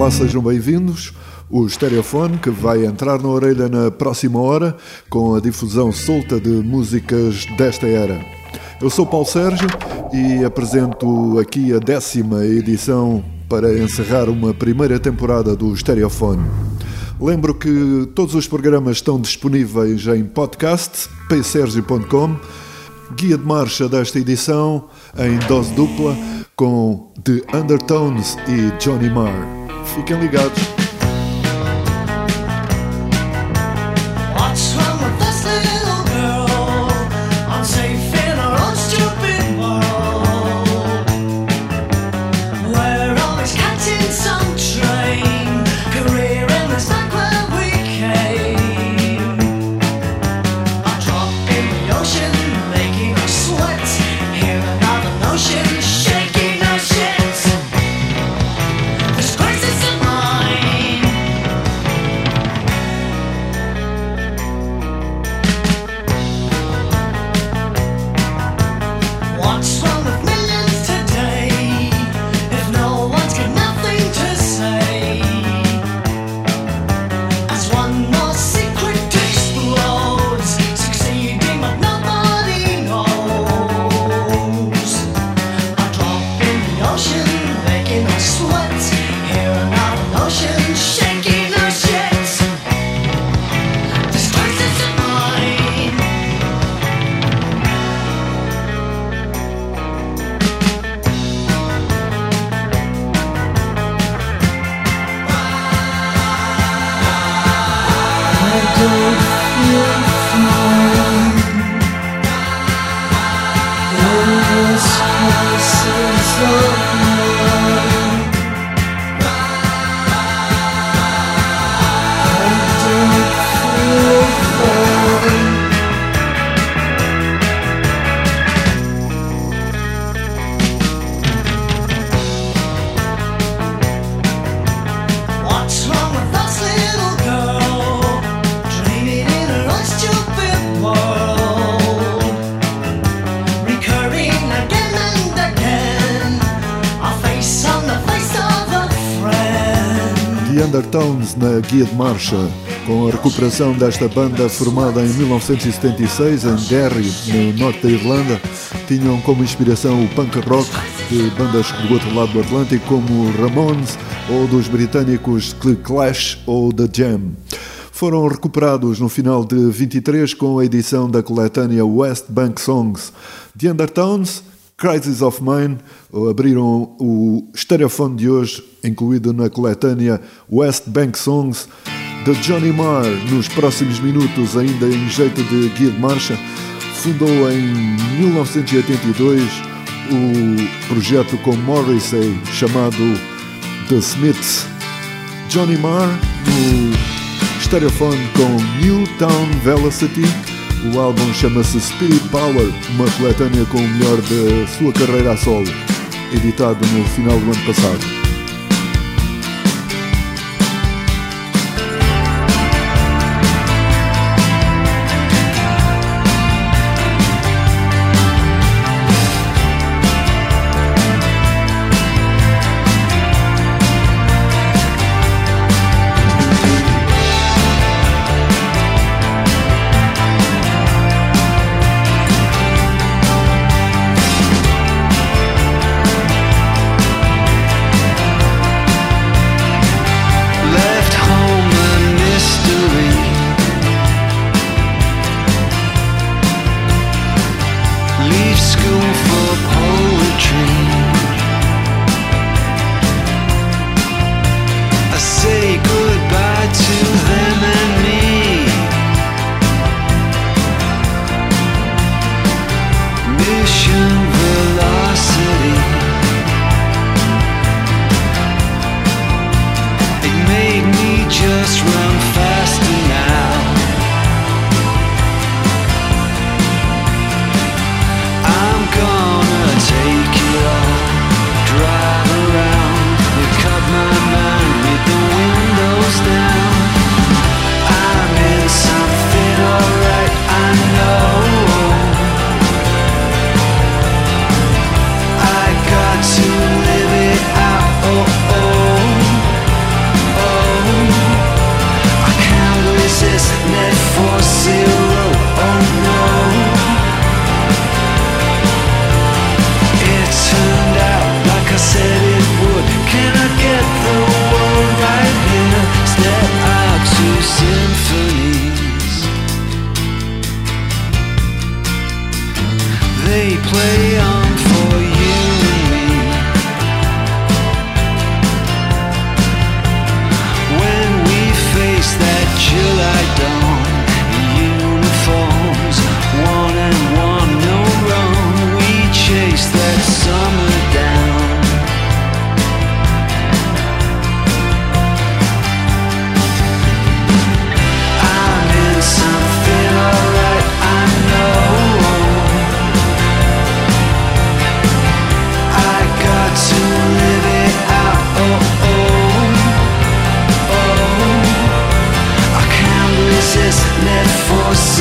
Olá, sejam bem-vindos. O Stereofone que vai entrar na orelha na próxima hora com a difusão solta de músicas desta era. Eu sou Paulo Sérgio e apresento aqui a décima edição para encerrar uma primeira temporada do Stereofone. Lembro que todos os programas estão disponíveis em podcast, psergio.com, guia de marcha desta edição em dose dupla com The Undertones e Johnny Marr. Fiquem ligados. This house. Undertones na Guia de Marcha, com a recuperação desta banda formada em 1976 em Derry, no norte da Irlanda, tinham como inspiração o punk rock de bandas do outro lado do Atlântico como Ramones ou dos britânicos The Clash ou The Jam. Foram recuperados no final de 23 com a edição da coletânea West Bank Songs. The Undertones Crisis of Mine abriram o estereofone de hoje, incluído na coletânea West Bank Songs, de Johnny Marr. Nos próximos minutos, ainda em jeito de guia de marcha, fundou em 1982 o projeto com Morrissey chamado The Smiths. Johnny Marr no estereofone com Newtown Velocity o álbum chama-se Spirit Power, uma coletânea com o melhor da sua carreira a solo, editado no final do ano passado.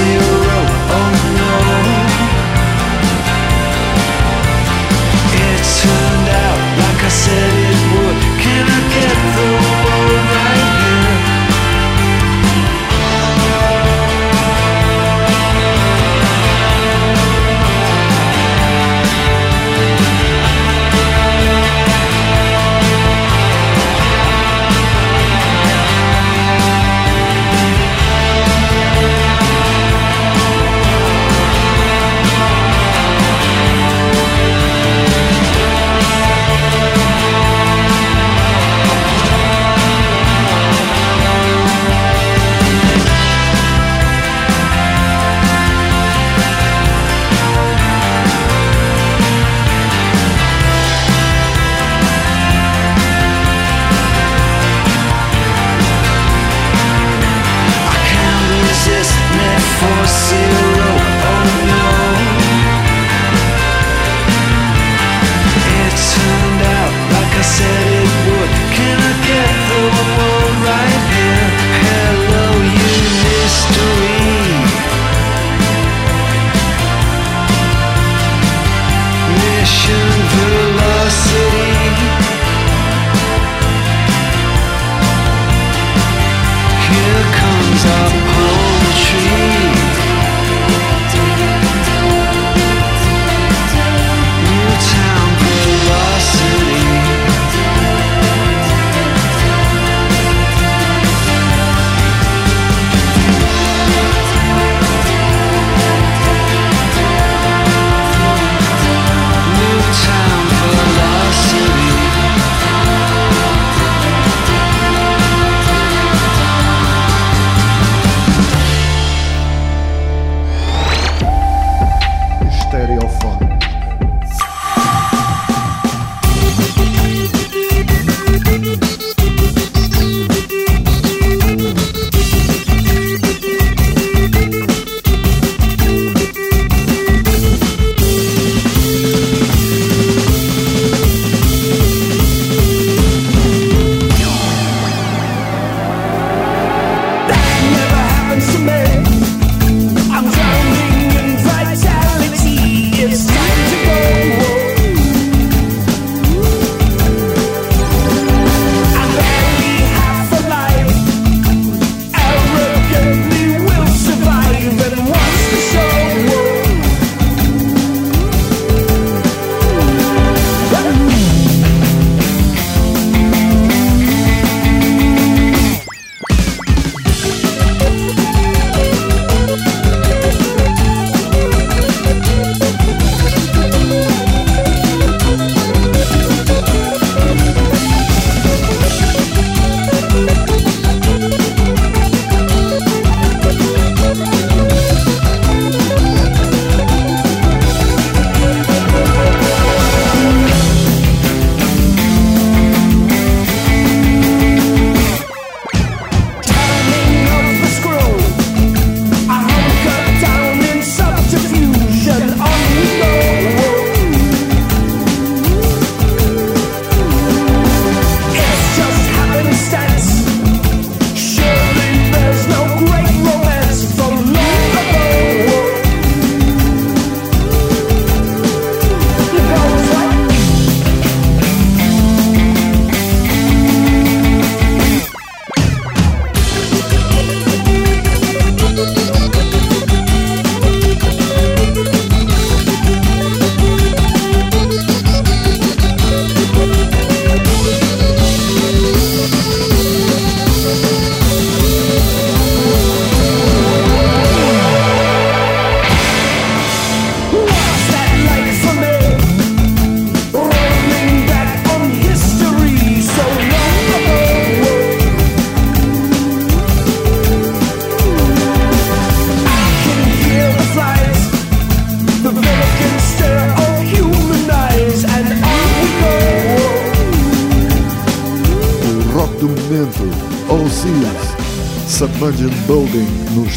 you.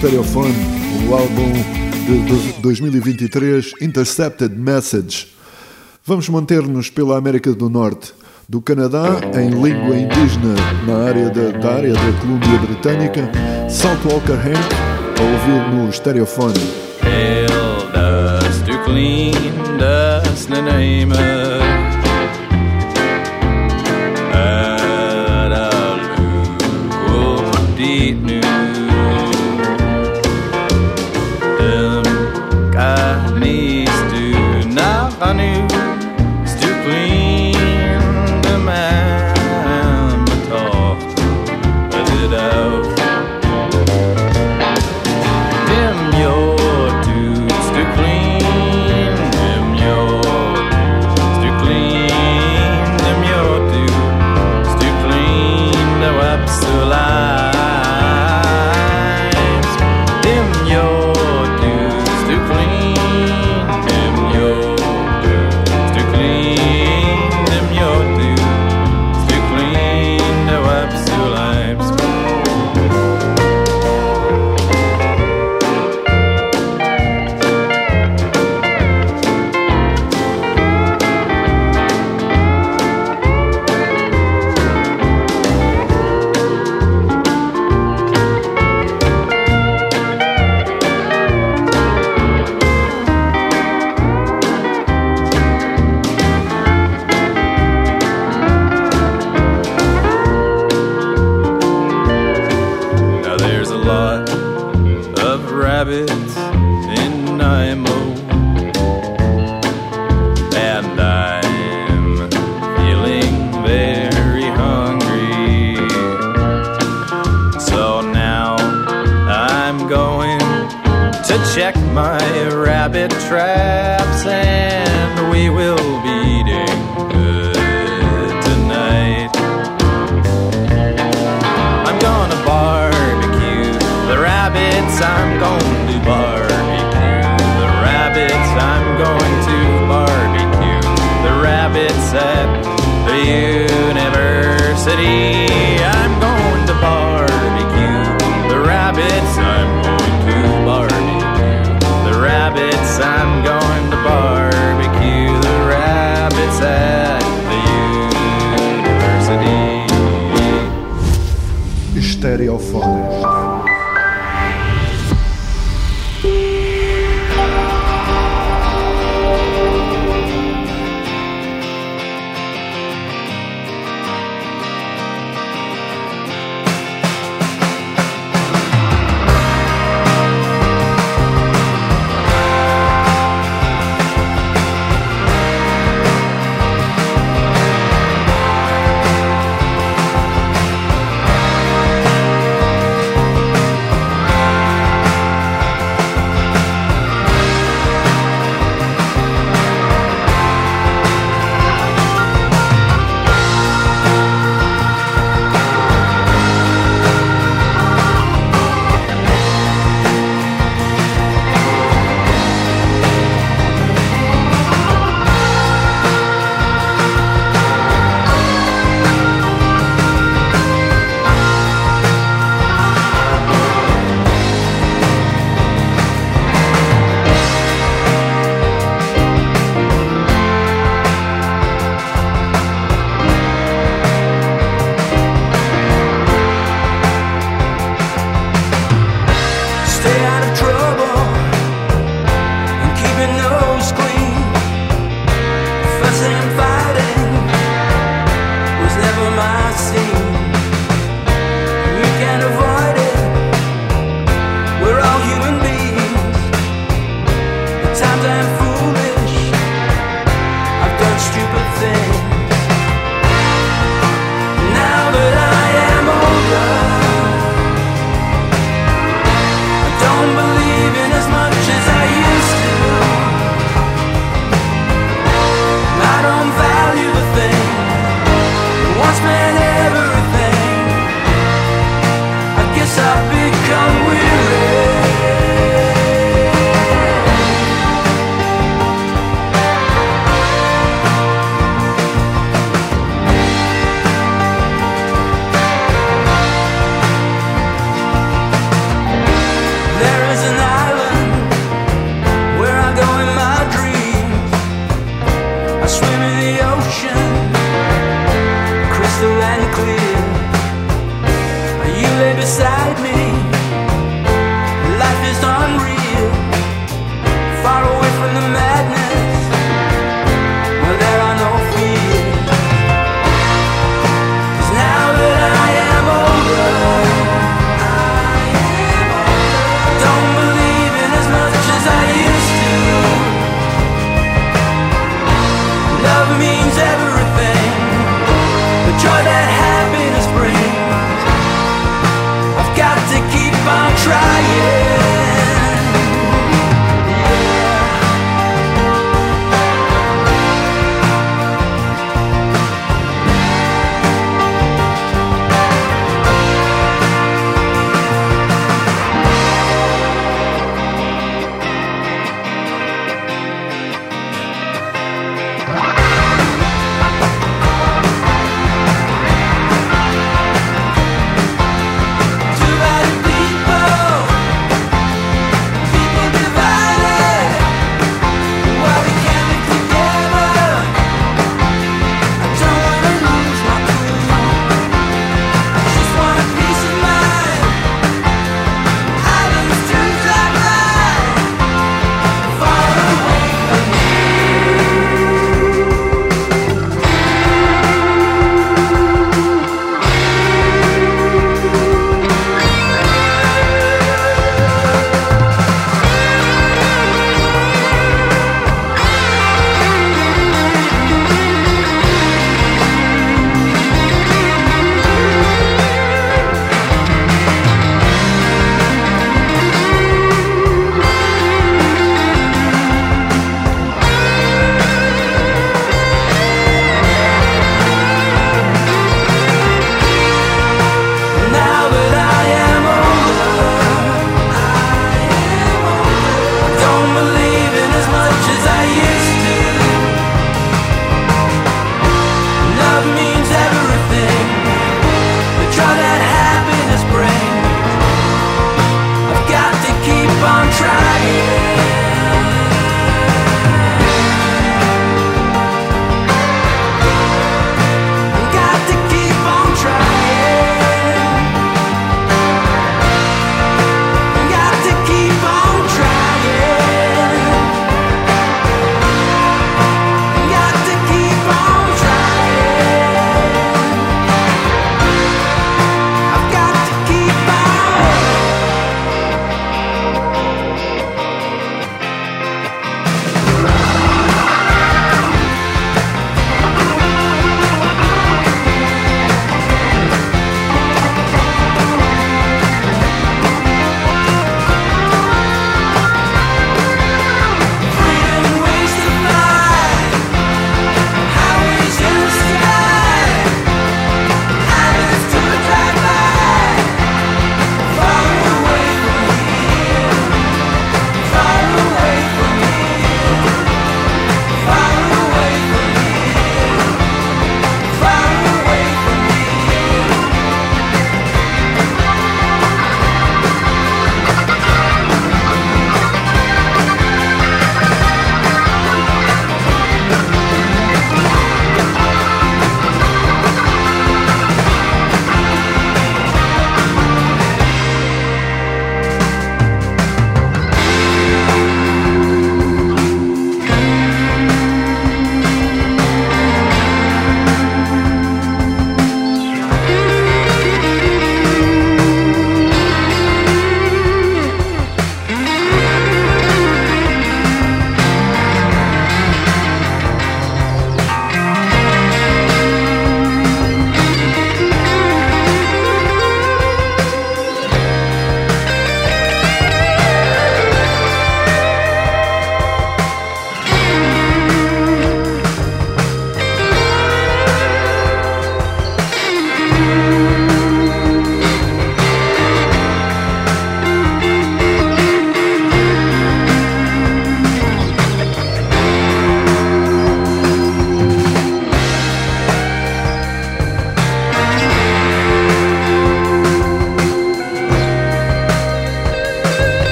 Stereophone, o álbum de 2023 Intercepted Message. Vamos manter-nos pela América do Norte, do Canadá em língua indígena na área da, da área da Colômbia Britânica, Saltwalker Hank a ouvir no Stereofone. Pale dust to clean dust na name beside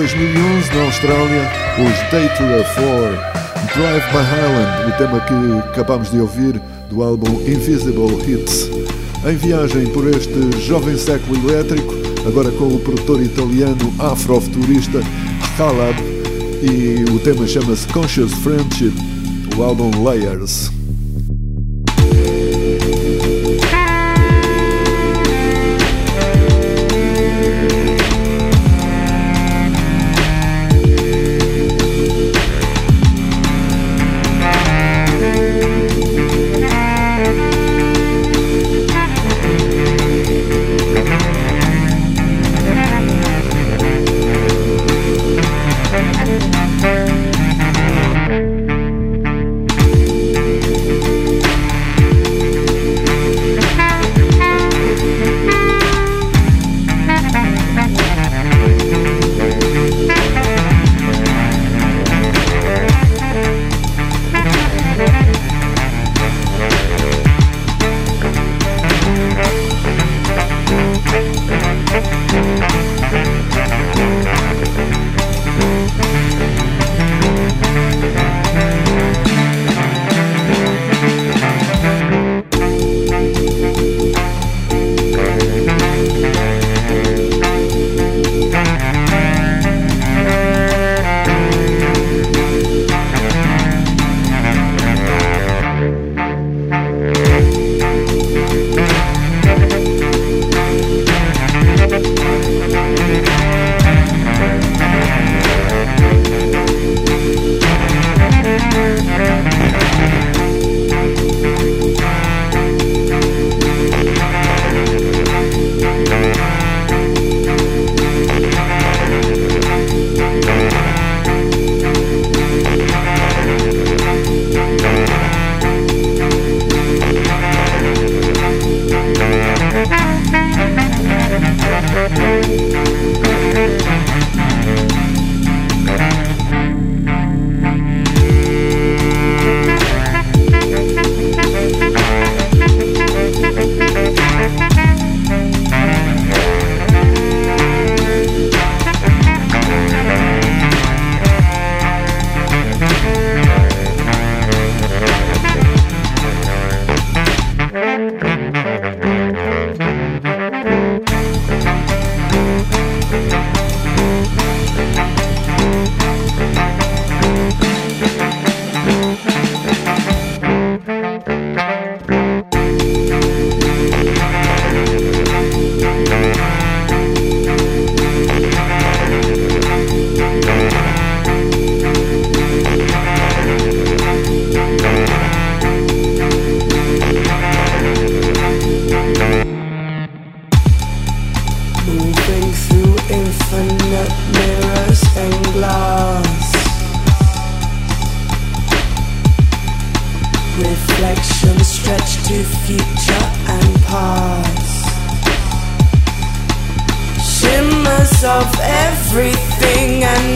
2011 na Austrália, os Datura 4, Drive by Highland, o tema que acabamos de ouvir do álbum Invisible Hits. Em viagem por este jovem século elétrico, agora com o produtor italiano afrofuturista Calab, e o tema chama-se Conscious Friendship, o álbum Layers.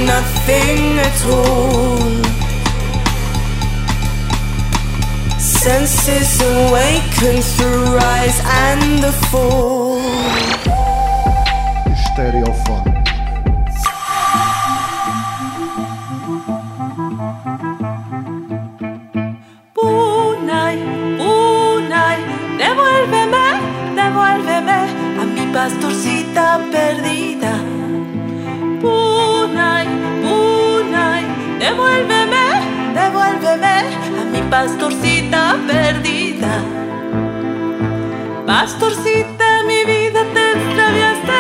nothing at all. Senses awaken through rise and the fall. Stereophone. Bunai, bunai, devuélveme, devuélveme a mi pastorcito. pastorcita perdida. Pastorcita, mi vida te extraviaste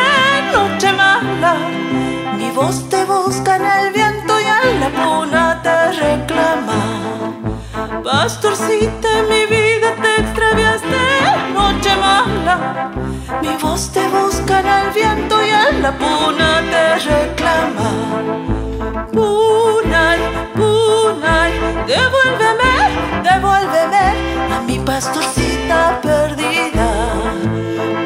noche mala. Mi voz te busca en el viento y en la luna te reclama. Pastorcita, mi vida te extraviaste noche mala. Mi voz te busca en el viento y en la puna te reclama. Punay, punay, devuélveme pastorcita perdida.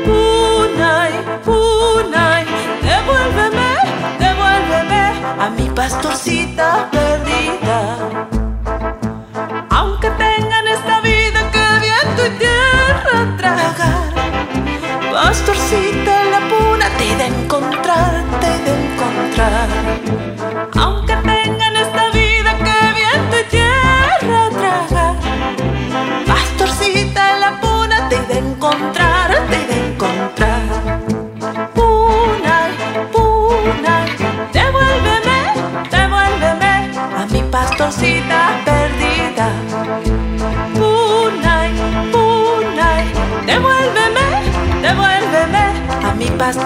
Punay, punay, devuélveme, devuélveme a mi pastorcita perdida. Aunque tengan esta vida que viento y tierra tragar, pastorcita en la puna te de encontrar, te de encontrar.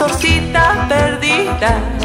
motorcita perdida.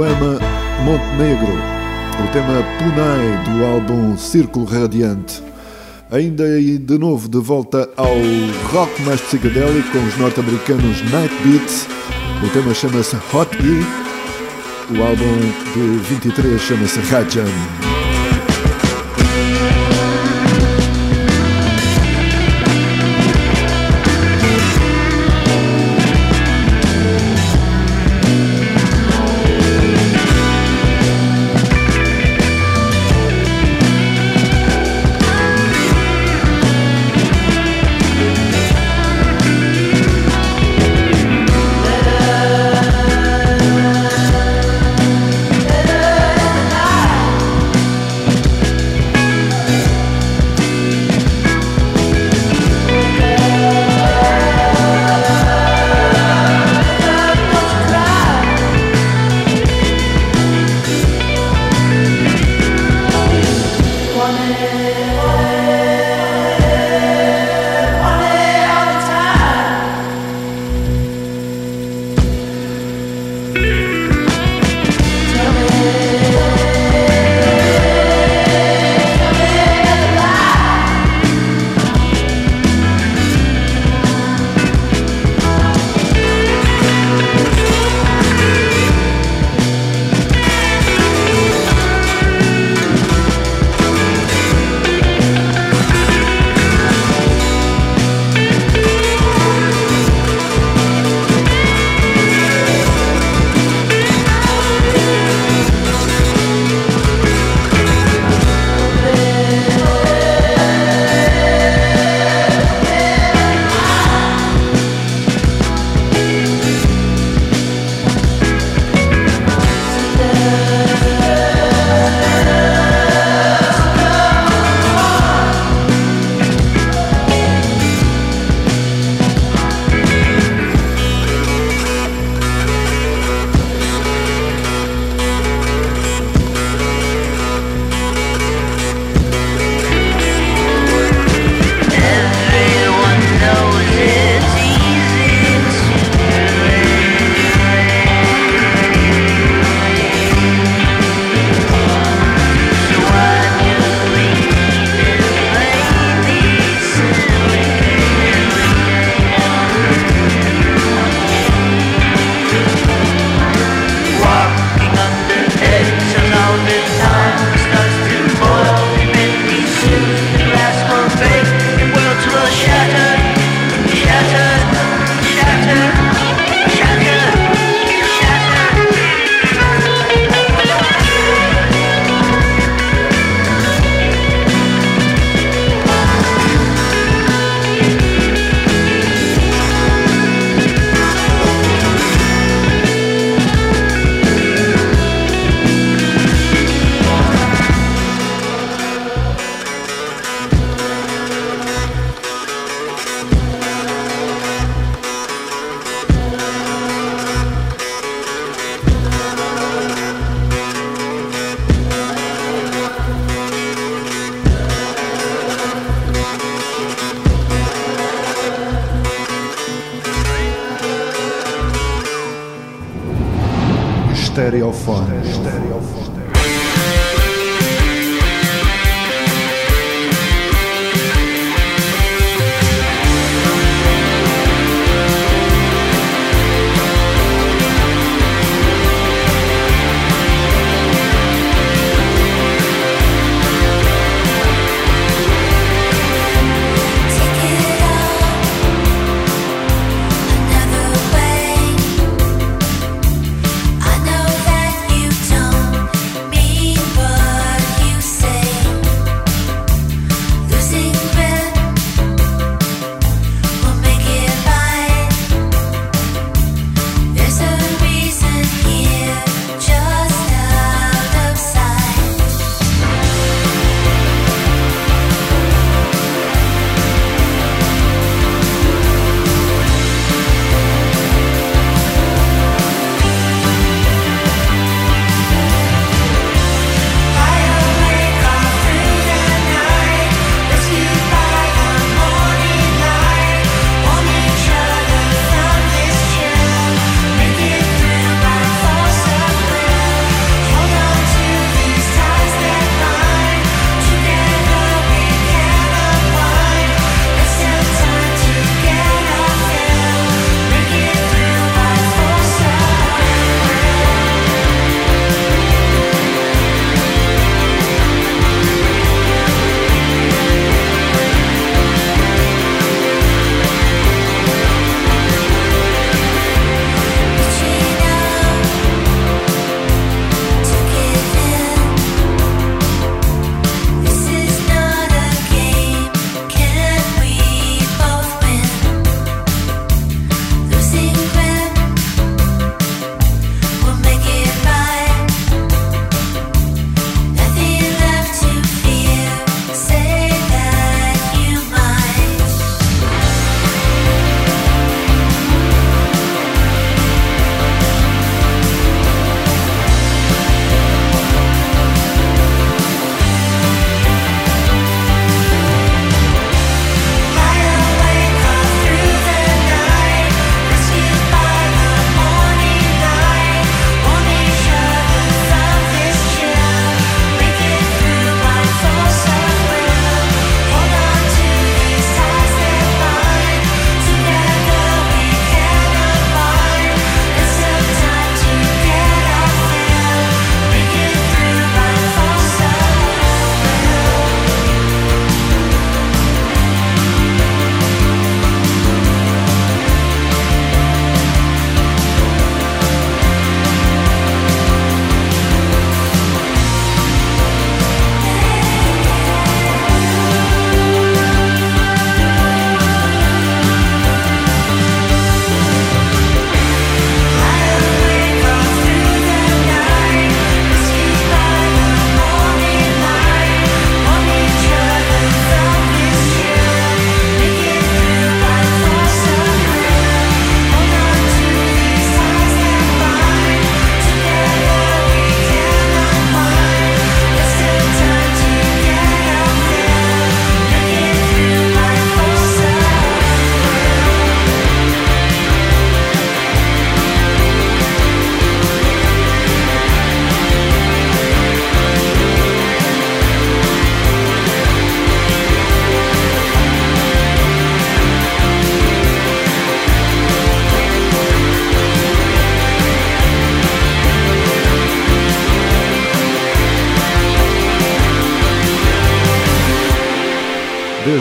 Suema Montenegro. O tema Punai do álbum Círculo Radiante. Ainda de novo de volta ao rock mais psicodélico com os norte-americanos Night Beats. O tema chama-se Hot E. O álbum de 23 chama-se Rajan. Amen.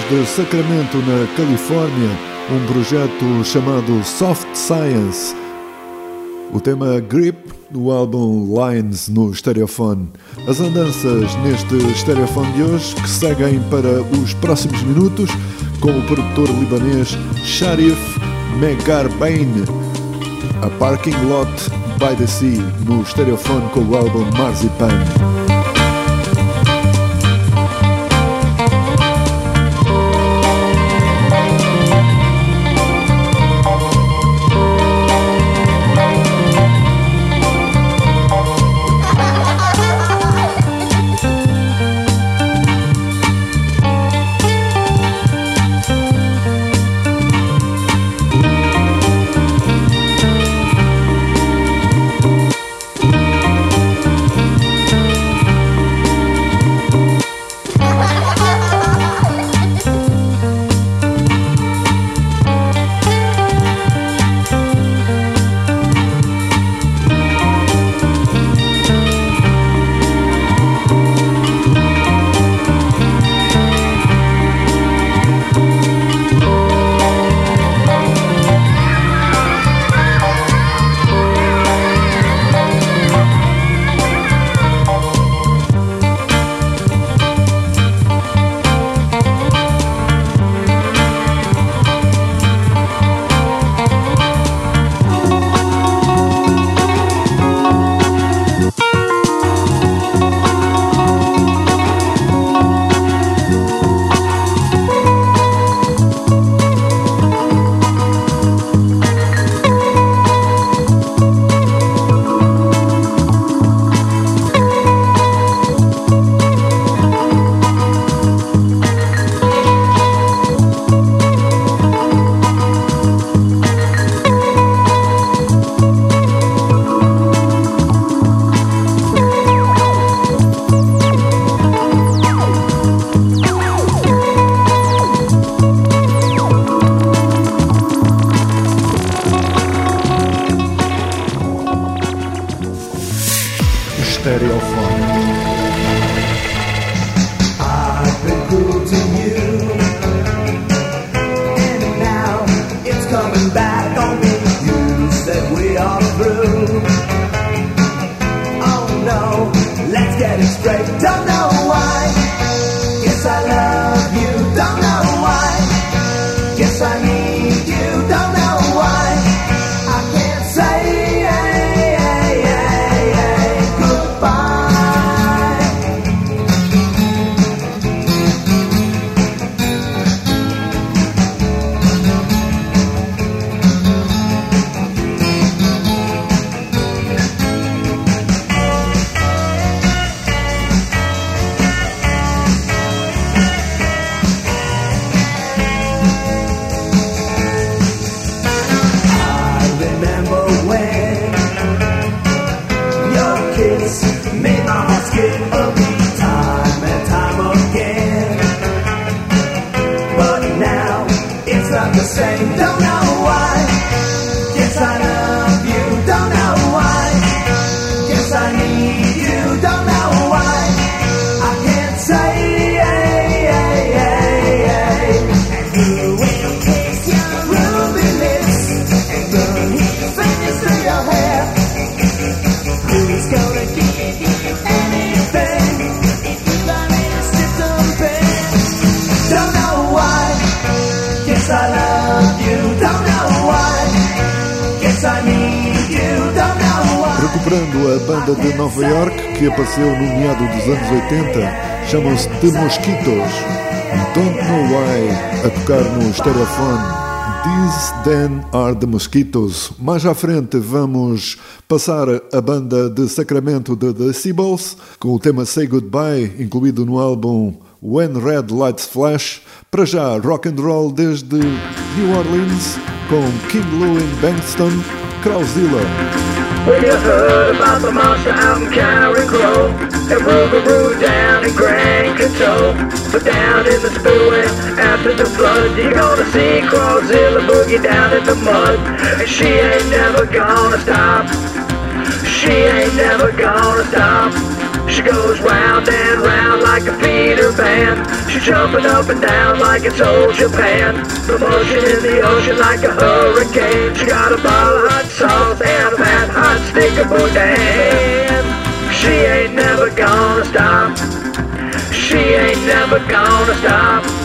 Desde Sacramento, na Califórnia, um projeto chamado Soft Science. O tema Grip do álbum Lines no Stereophone. As andanças neste Stereophone de hoje que seguem para os próximos minutos com o produtor libanês Sharif Megarbain. A Parking Lot by the Sea no Stereophone com o álbum Marzipan. Recuperando a banda de Nova York que apareceu no meado dos anos 80, chamam-se The Mosquitos. Don't Know Why, a tocar no Stereophone. These Then Are the Mosquitos. Mais à frente vamos passar a banda de Sacramento de The Seaballs com o tema Say Goodbye, incluído no álbum When Red Lights Flash. Para já, rock and roll desde New Orleans com King Louie Bankston, Krauzilla. When you heard about the monster out in Cowrie Grove And Rougarou down in Grand Control But down in the spillway after the flood You're gonna see Crawzilla boogie down in the mud. And she ain't never gonna stop. She ain't never gonna stop She goes round and round like a feeder band. She's jumping up and down like it's old Japan. The motion in the ocean like a hurricane. She got a bottle of hot sauce and a fat hot stick of boudin. She ain't never gonna stop. She ain't never gonna stop.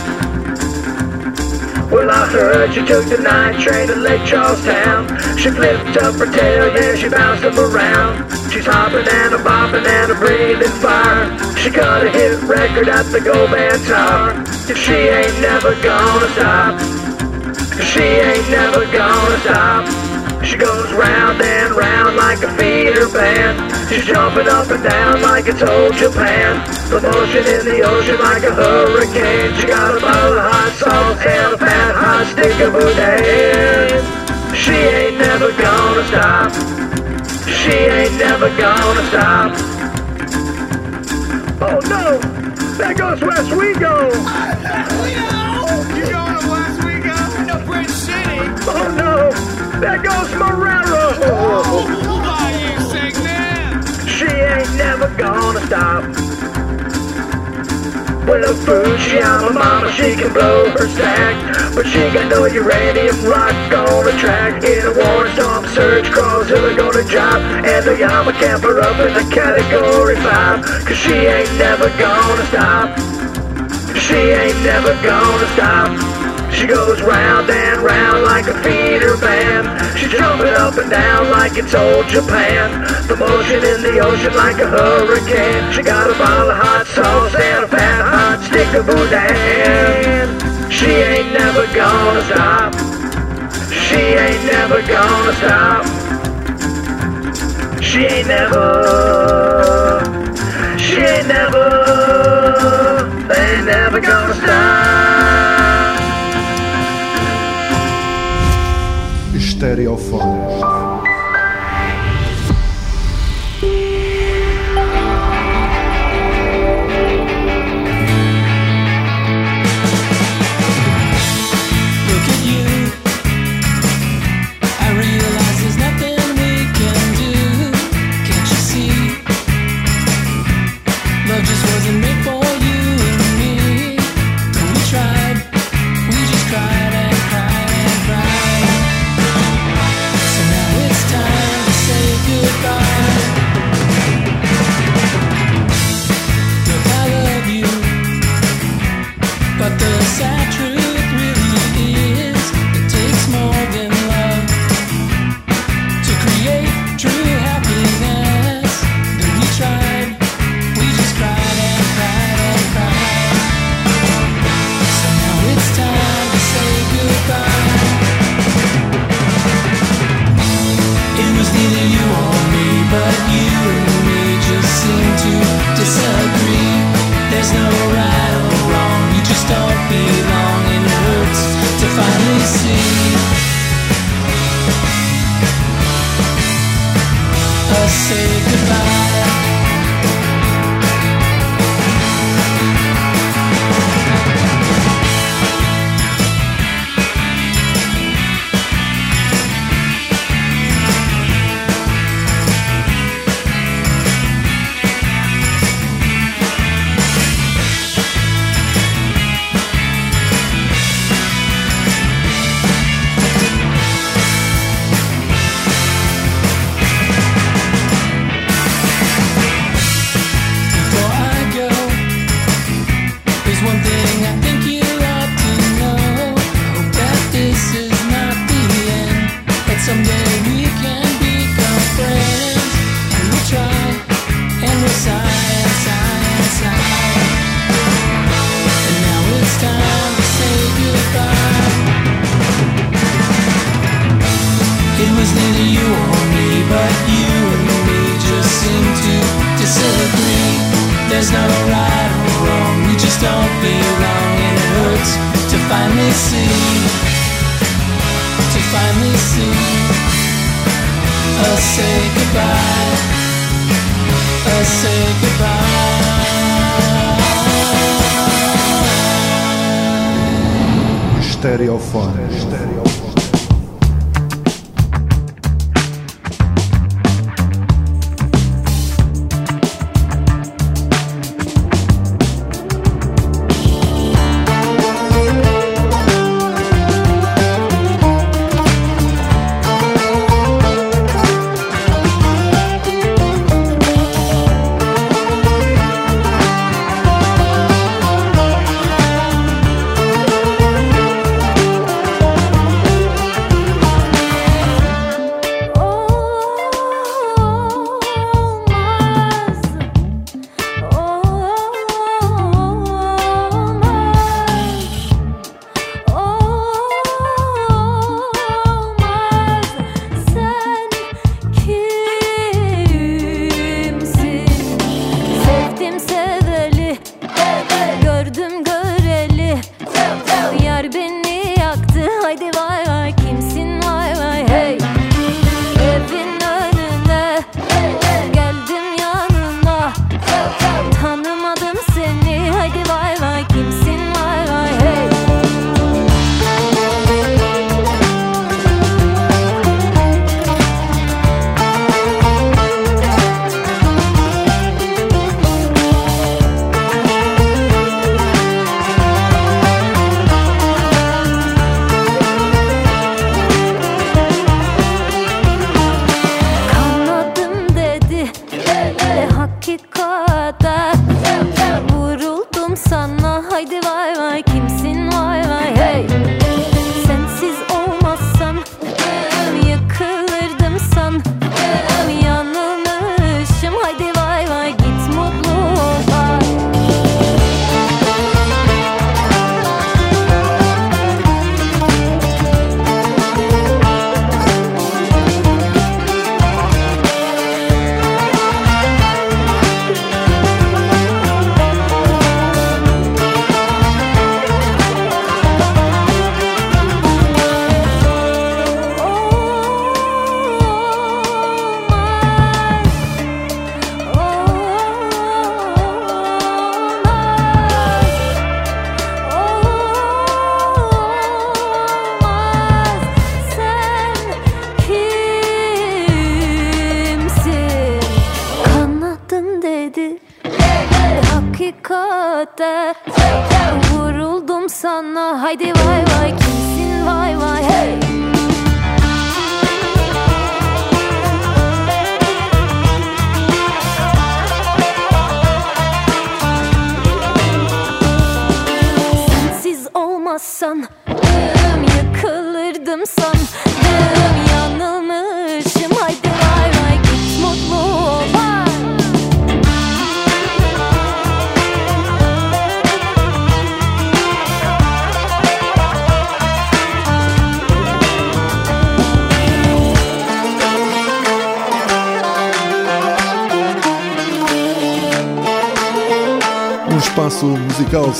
Well, I heard she took the night train to Lake Charlestown. She flipped up her tail, yeah, she bounced them around. She's hopping and a bopping and a breathing fire. She got a hit record at the Gold Band Tower. And she ain't never gonna stop. She ain't never gonna stop. She goes round and round like a feeder band. She's jumping up and down like it's old Japan. The motion in the ocean like a hurricane. She got a bottle of hot sauce and a fat hot stick of boudin. She ain't never gonna stop. She ain't never gonna stop. Oh no! There goes West Wego! You going to West Wego? No, Bridge City. Oh no! There goes Marrero! Why you sing that? She ain't never gonna stop. With a Fujiyama mama, she can blow her stack. But she got no uranium rock on the track. In a war storm surge, Crawzilla gonna drop. And the Yama camper up in the category 5. Cause she ain't never gonna stop. She ain't never gonna stop. She goes round and round like a feeder fan. She's jumping up and down like it's old Japan. The motion in the ocean like a hurricane. She got a bottle of hot sauce and a fat hot stick of boudin. She ain't never gonna stop. She ain't never gonna stop. She ain't never. She ain't never. Ain't never gonna stop. Estereofone.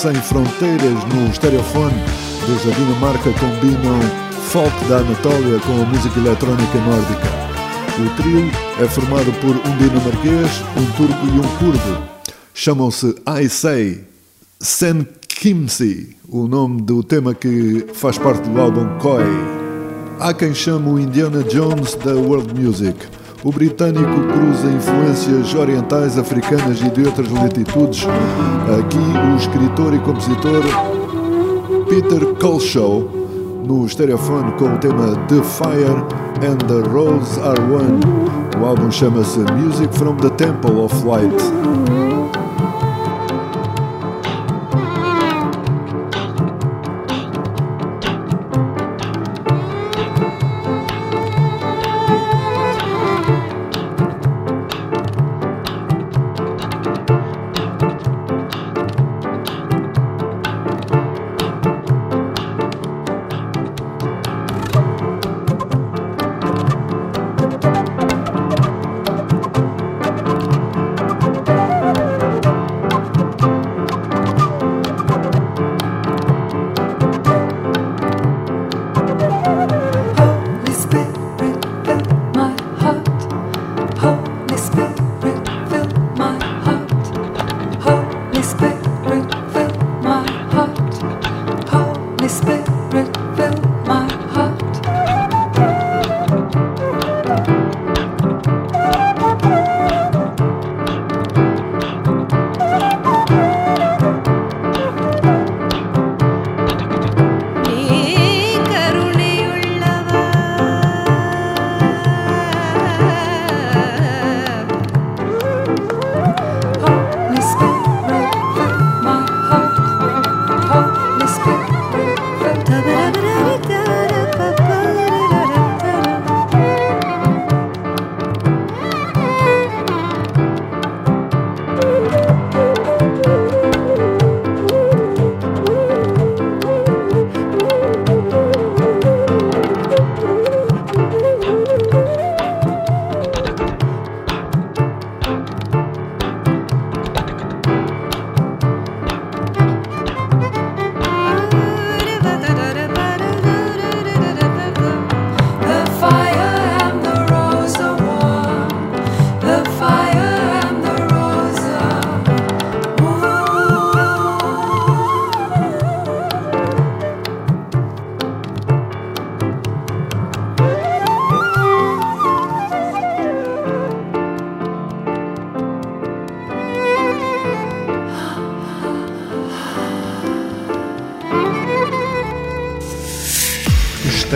Sem fronteiras no estereofone desde a Dinamarca combinam folk da Anatólia com a música eletrónica nórdica. O trio é formado por um dinamarquês, um turco e um curdo. Chamam-se I Say Sen Kimsi, o nome do tema que faz parte do álbum Koi. Há quem chame o Indiana Jones da world music. O britânico cruza influências orientais, africanas e de outras latitudes. Aqui, o escritor e compositor Peter Colshaw no estereofone com o tema The Fire and the Rose Are One. O álbum chama-se Music from the Temple of Light.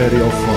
Radio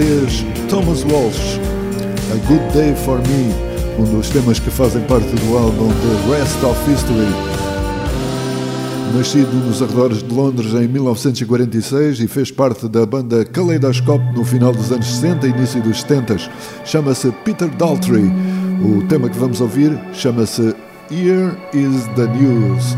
irlandês Thomas Walsh. A Good Day for Me, um dos temas que fazem parte do álbum The Rest of History. Nascido nos arredores de Londres em 1946 e fez parte da banda Kaleidoscope no final dos anos 60 e início dos 70, chama-se Peter Daltrey. O tema que vamos ouvir chama-se Here is the News.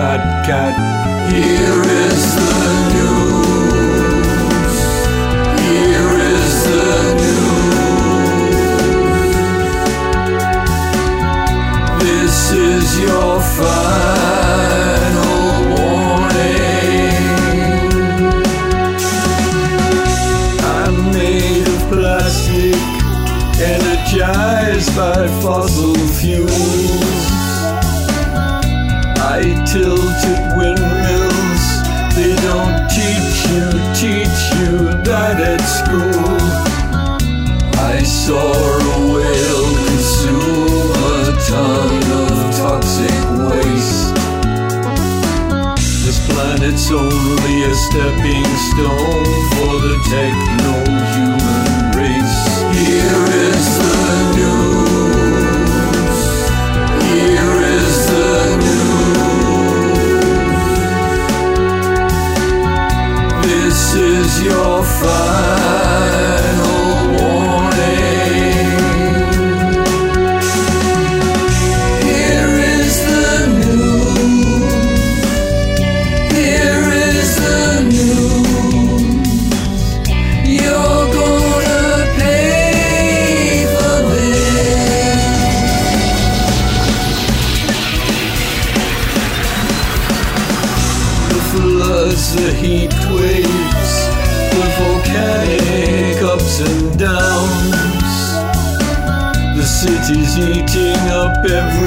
Fat cat. Here is the news. Here is the news. This is your final warning. I'm made of plastic energized by fossil stepping stone for the techno-human up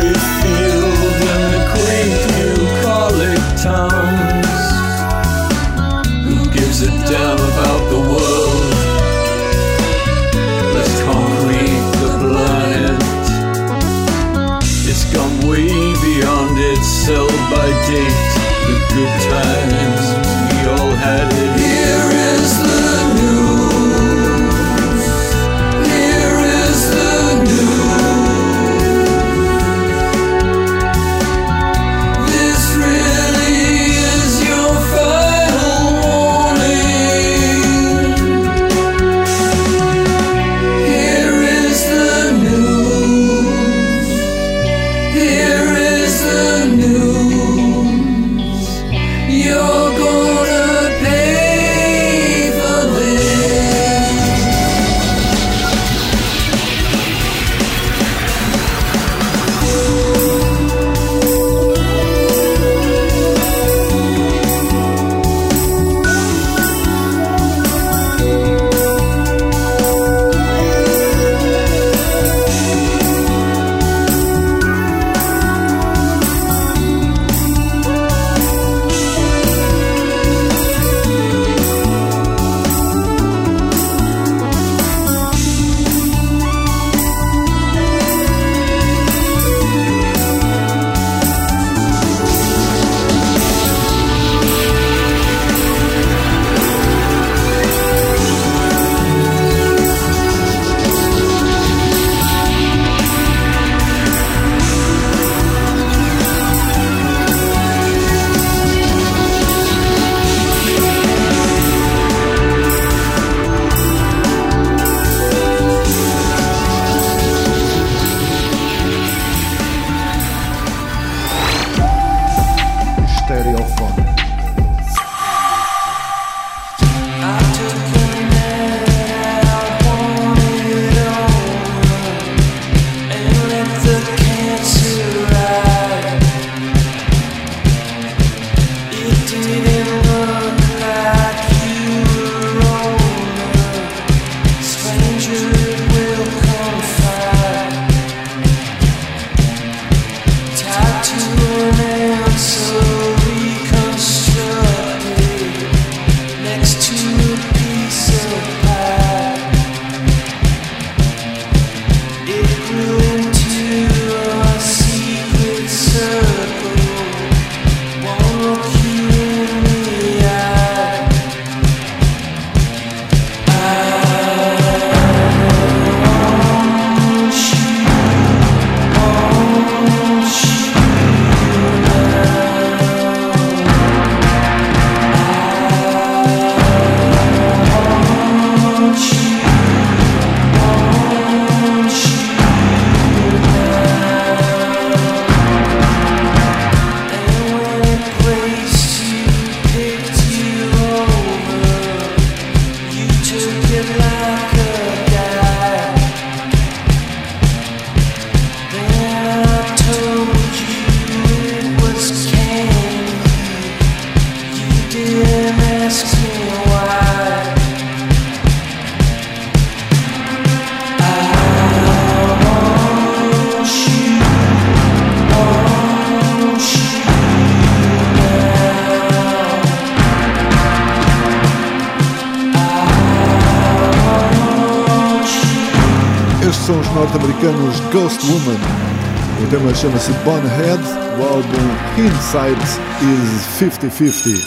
chama-se Bonehead. O álbum Inside is 50-50.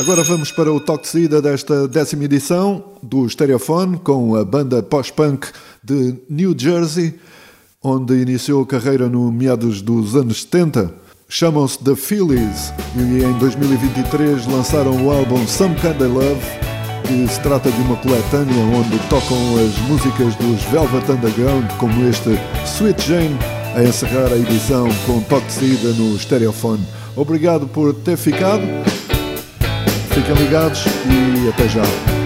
Agora vamos para o toque de saída desta décima edição do Stereophone com a banda pós-punk de New Jersey, onde iniciou carreira no meados dos anos 70. Chamam-se The Phillies e em 2023 lançaram o álbum Some Kinda Love, que se trata de uma coletânea onde tocam as músicas dos Velvet Underground, como este Sweet Jane, a encerrar a edição com toque de saída no Stereophone. Obrigado por ter ficado. Fiquem ligados e até já.